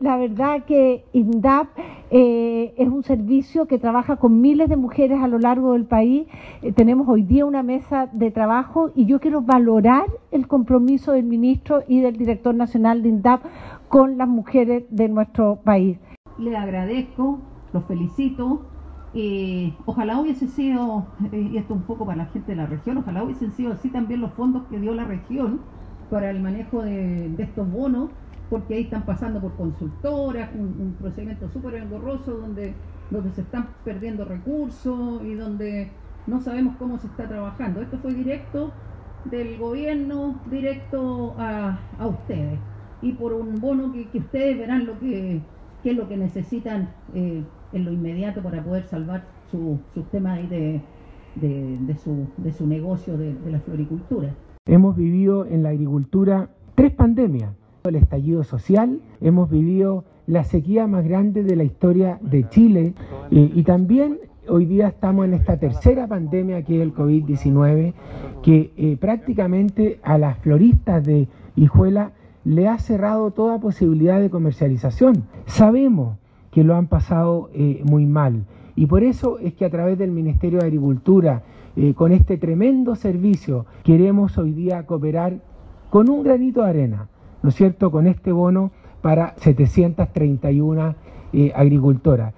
La verdad que INDAP eh, es un servicio que trabaja con miles de mujeres a lo largo del país. Eh, tenemos hoy día una mesa de trabajo y yo quiero valorar el compromiso del ministro y del director nacional de INDAP con las mujeres de nuestro país. Le agradezco, los felicito. Eh, ojalá hubiese sido, y esto un poco para la gente de la región, ojalá hubiesen sido así también los fondos que dio la región para el manejo de estos bonos porque ahí están pasando por consultoras, un, procedimiento súper engorroso donde, donde se están perdiendo recursos y donde no sabemos cómo se está trabajando. Esto fue directo del gobierno, directo a, ustedes. Y por un bono que, ustedes verán lo que, es lo que necesitan eh, en lo inmediato para poder salvar su, sus temas ahí su, de su negocio de la floricultura. Hemos vivido en la agricultura tres pandemias el estallido social, hemos vivido la sequía más grande de la historia de Chile eh, y también hoy día estamos en esta tercera pandemia que es el COVID-19 que eh, prácticamente a las floristas de Hijuela le ha cerrado toda posibilidad de comercialización. Sabemos que lo han pasado eh, muy mal y por eso es que a través del Ministerio de Agricultura, con este tremendo servicio, queremos hoy día cooperar con un granito de arena ¿no es cierto?, con este bono para 731 eh, agricultoras.